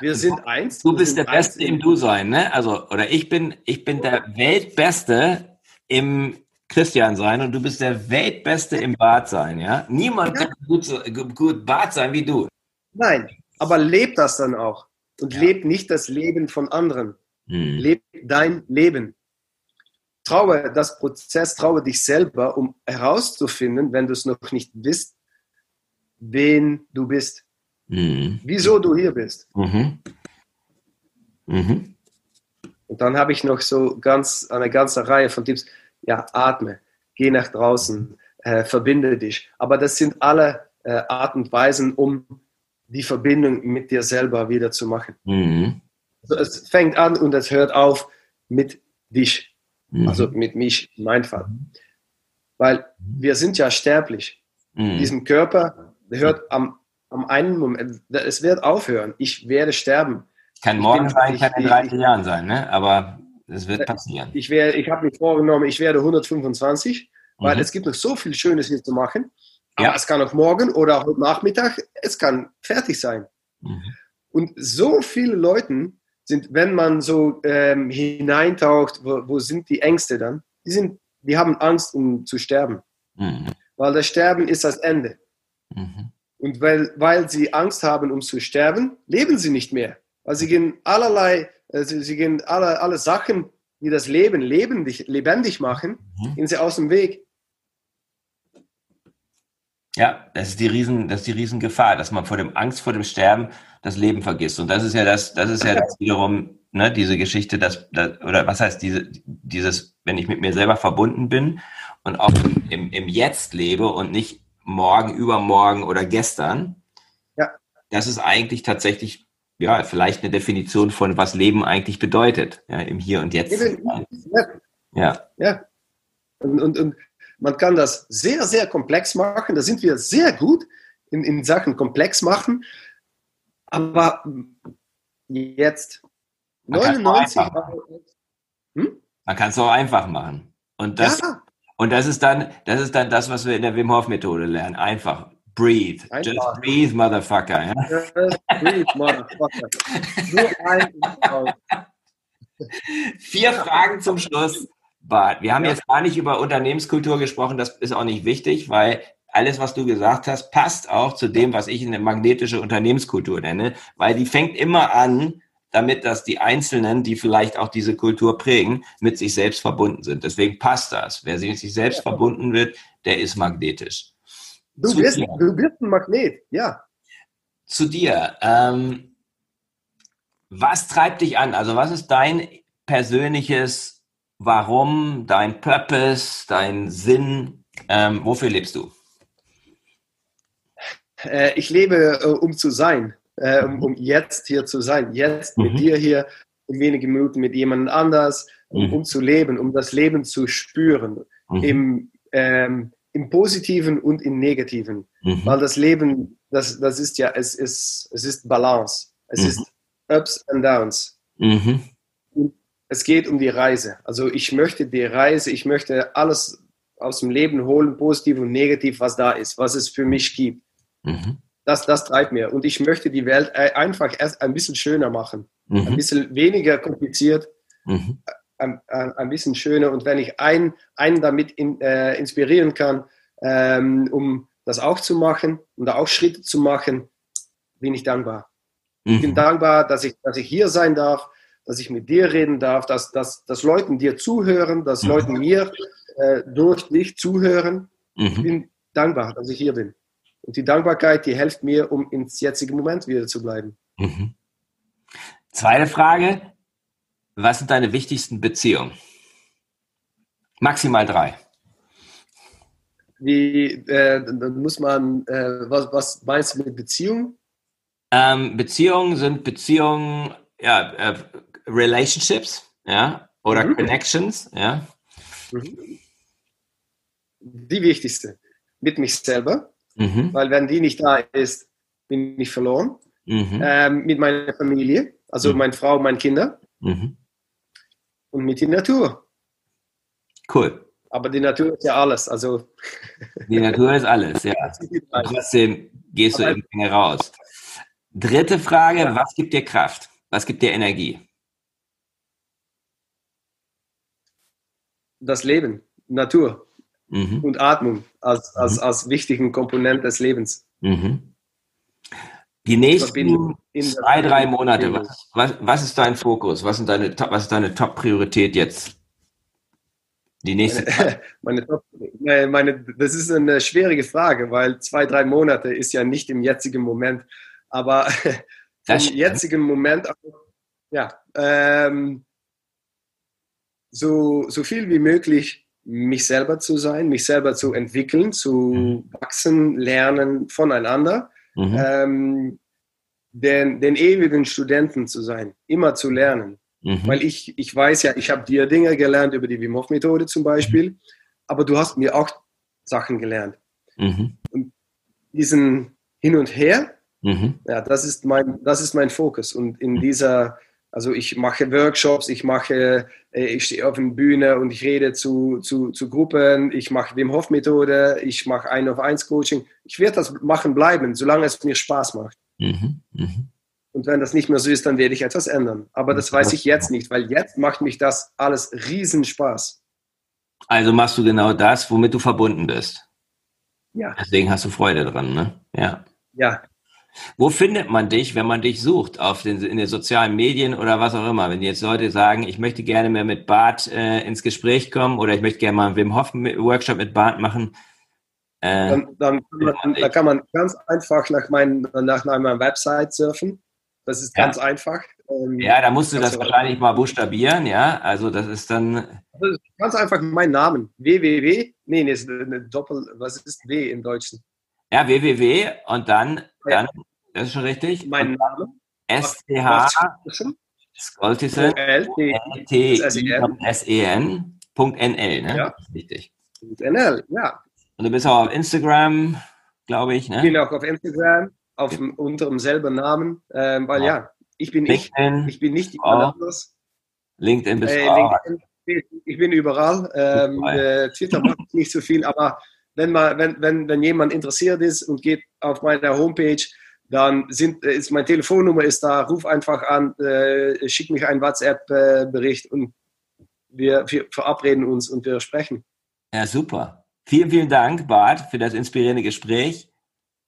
Wir sind eins. Du bist der Beste im Du-Sein, ne? Also, oder ich bin, ich bin der Weltbeste im Christian sein und du bist der Weltbeste im Bad sein, ja? Niemand ja. kann gut, gut Bad sein wie du. Nein, aber leb das dann auch. Und ja. leb nicht das Leben von anderen. Hm. Leb dein Leben. Traue das Prozess, traue dich selber, um herauszufinden, wenn du es noch nicht bist, wen du bist. Mhm. Wieso du hier bist. Mhm. Mhm. Und dann habe ich noch so ganz eine ganze Reihe von Tipps. Ja, atme, geh nach draußen, äh, verbinde dich. Aber das sind alle äh, Art und Weisen, um die Verbindung mit dir selber wieder zu machen. Mhm. Also es fängt an und es hört auf mit dich, mhm. also mit mich, mein Fall. Weil wir sind ja sterblich. Mhm. Diesem Körper hört am am einen Moment, es wird aufhören. Ich werde sterben. Kann morgen bin, sein, kann in 30 Jahren sein, ne? aber es wird passieren. Ich, ich habe mir vorgenommen, ich werde 125, weil mhm. es gibt noch so viel Schönes hier zu machen. Aber ja. es kann auch morgen oder heute Nachmittag, es kann fertig sein. Mhm. Und so viele Leute sind, wenn man so ähm, hineintaucht, wo, wo, sind die Ängste dann? Die, sind, die haben Angst, um zu sterben. Mhm. Weil das Sterben ist das Ende. Mhm. Und weil, weil sie Angst haben, um zu sterben, leben sie nicht mehr. Weil sie gehen allerlei, also sie gehen alle, alle Sachen, die das Leben lebendig, lebendig machen, mhm. gehen sie aus dem Weg. Ja, das ist die riesen, das ist die Riesengefahr, dass man vor dem Angst vor dem Sterben das Leben vergisst. Und das ist ja das, das ist ja das wiederum, ne, diese Geschichte, dass, dass, oder was heißt diese, dieses, wenn ich mit mir selber verbunden bin und auch im, im Jetzt lebe und nicht morgen, übermorgen oder gestern. Ja. Das ist eigentlich tatsächlich, ja, vielleicht eine Definition von, was Leben eigentlich bedeutet, ja, im Hier und Jetzt. Ja. Ja. Und, und, und man kann das sehr, sehr komplex machen. Da sind wir sehr gut in, in Sachen komplex machen. Aber jetzt 99 hm? Man kann es auch einfach machen. Und das, ja. Und das ist dann, das ist dann das, was wir in der Wim Hof Methode lernen. Einfach. Breathe. Einfach. Just breathe, motherfucker. Ja? Just breathe, motherfucker. Nur Vier Fragen zum Schluss. Bart, wir haben ja. jetzt gar nicht über Unternehmenskultur gesprochen, das ist auch nicht wichtig, weil alles, was du gesagt hast, passt auch zu dem, was ich eine magnetische Unternehmenskultur nenne, weil die fängt immer an damit, dass die Einzelnen, die vielleicht auch diese Kultur prägen, mit sich selbst verbunden sind. Deswegen passt das. Wer sich selbst verbunden wird, der ist magnetisch. Du, bist, du bist ein Magnet, ja. Zu dir. Ähm, was treibt dich an? Also was ist dein persönliches Warum, dein Purpose, dein Sinn? Ähm, wofür lebst du? Äh, ich lebe, äh, um zu sein äh, um, um, jetzt hier zu sein, jetzt mhm. mit dir hier in wenigen Minuten mit jemand anders, um, mhm. um, zu leben, um das Leben zu spüren, mhm. im, ähm, im Positiven und im Negativen. Mhm. Weil das Leben, das, das ist ja, es ist, es ist Balance, es ist mhm. Ups and Downs. Mhm. Und es geht um die Reise. Also ich möchte die Reise, ich möchte alles aus dem Leben holen, positiv und negativ, was da ist, was es für mich gibt. Mhm das, das treibt mir. Und ich möchte die Welt einfach erst ein bisschen schöner machen. Mhm. Ein bisschen weniger kompliziert, mhm. Ein, ein, ein, bisschen schöner. Und wenn ich einen, einen damit in, äh, inspirieren kann, ähm, um das auch zu machen und da auch Schritte zu machen, bin ich dankbar. Mhm. Ich bin mhm. dankbar, dass ich, dass ich hier sein darf, dass ich mit dir reden darf, dass, dass, dass Leuten dir zuhören, dass mhm. Leuten mir äh, durch dich zuhören. Mhm. Ich bin dankbar, dass ich hier bin. Und die Dankbarkeit, die hilft mir, um ins jetzige Moment wieder zu bleiben. Mhm. Zweite Frage. Was sind deine wichtigsten Beziehungen? Maximal drei. Wie, äh, dann muss man, äh, was, was meinst du mit Beziehungen? Ähm, Beziehungen sind Beziehungen, ja, äh, Relationships, ja, oder mhm. Connections, ja. Mhm. Die wichtigste, mit mich selber, mhm. weil wenn die nicht da ist, bin ich verloren. Mhm. Ähm, mit meiner Familie, also mhm. meine Frau, meine Kinder mhm. Und mit der Natur. Cool. Aber die Natur ist ja alles. Also die Natur ist alles, ja. trotzdem gehst du eben raus. Dritte Frage, was gibt dir Kraft? Was gibt dir Energie? Das Leben, Natur mhm. und Atmung als, als, mhm. als wichtigen Komponent des Lebens. Mhm. Die nächsten zwei, drei Monate, was, was, was, ist dein Fokus? Was, sind deine, was ist deine Top-Priorität jetzt? Die nächste meine, meine, meine, das ist eine schwierige Frage, weil zwei, drei Monate ist ja nicht im jetzigen Moment. Aber im jetzigen Moment, ja, ähm, so, so viel wie möglich mich selber zu sein, mich selber zu entwickeln, zu mhm. wachsen, lernen voneinander. Mhm. Ähm, den, den ewigen Studenten zu sein, immer zu lernen. Mhm. Weil ich, ich weiß ja, ich habe dir Dinge gelernt über die Wim Hof Methode zum Beispiel, mhm. aber du hast mir auch Sachen gelernt. Mhm. Und diesen Hin und Her, mhm. ja, das ist mein, das ist mein Fokus. Und in mhm. dieser, also ich mache Workshops, ich mache, äh, ich stehe auf der Bühne und ich rede zu, zu, zu Gruppen, ich mache Wim Hof Methode, ich mache ein auf eins Coaching. Ich werde das machen bleiben, solange es mir Spaß macht. Mhm. Mhm. Und wenn das nicht mehr so ist, dann werde ich etwas ändern. Aber das weiß ich jetzt nicht, weil jetzt macht mich das alles riesen Spaß. Also machst du genau das, womit du verbunden bist. Ja. Deswegen hast du Freude dran, ne? Ja. Ja. Wo findet man dich, wenn man dich sucht? Auf den, in den sozialen Medien oder was auch immer? Wenn jetzt Leute sagen, ich möchte gerne mehr mit Bart äh, ins Gespräch kommen oder ich möchte gerne mal einen Wim Hof Workshop mit Bart machen, äh, dann, dann, kann man, da kann man ganz einfach nach, mein, nach meiner Website surfen. Das ist ja. ganz einfach. Ähm, ja, da musst du das wahrscheinlich mal buchstabieren, ja. Also das ist dann. Das ist ganz einfach mein Name. www. Nee, nee, ist eine Doppel. Was ist W im Deutschen? Ja, www und dann, dann das ist schon richtig. Mein Name. STH. Skoltisen. L-T-I-S-E-N.nl, ne? Ja. Richtig. NL, ja. Und du bist auch auf Instagram, glaube ich, ne? Ich bin auch auf Instagram auf unserem selben Namen, äh, weil ja. ja, ich bin LinkedIn, ich, ich bin nicht jemand oh. anderes. LinkedIn bist äh, du auch. ich bin überall. Ähm, äh, Twitter macht nicht so viel, aber wenn, mal, wenn, wenn, wenn jemand interessiert ist und geht auf meine Homepage, dann sind, ist meine Telefonnummer ist da, ruf einfach an, äh, schick mich einen WhatsApp-Bericht und wir, wir verabreden uns und wir sprechen. Ja, super. Vielen, vielen Dank, Bart, für das inspirierende Gespräch.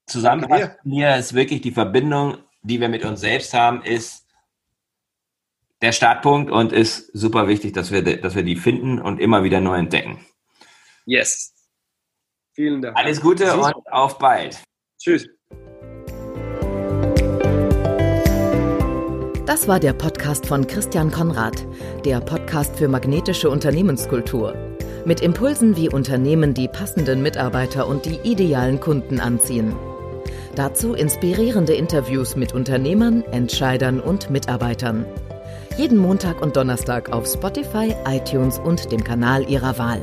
Zusammenfassend mir ist wirklich die Verbindung, die wir mit uns selbst haben, ist der Startpunkt und ist super wichtig, dass wir, dass wir die finden und immer wieder neu entdecken. Yes. Vielen Dank. Alles Gute Tschüss. und auf bald. Tschüss. Das war der Podcast von Christian Konrad, der Podcast für magnetische Unternehmenskultur. Mit Impulsen, wie Unternehmen die passenden Mitarbeiter und die idealen Kunden anziehen. Dazu inspirierende Interviews mit Unternehmern, Entscheidern und Mitarbeitern. Jeden Montag und Donnerstag auf Spotify, iTunes und dem Kanal Ihrer Wahl.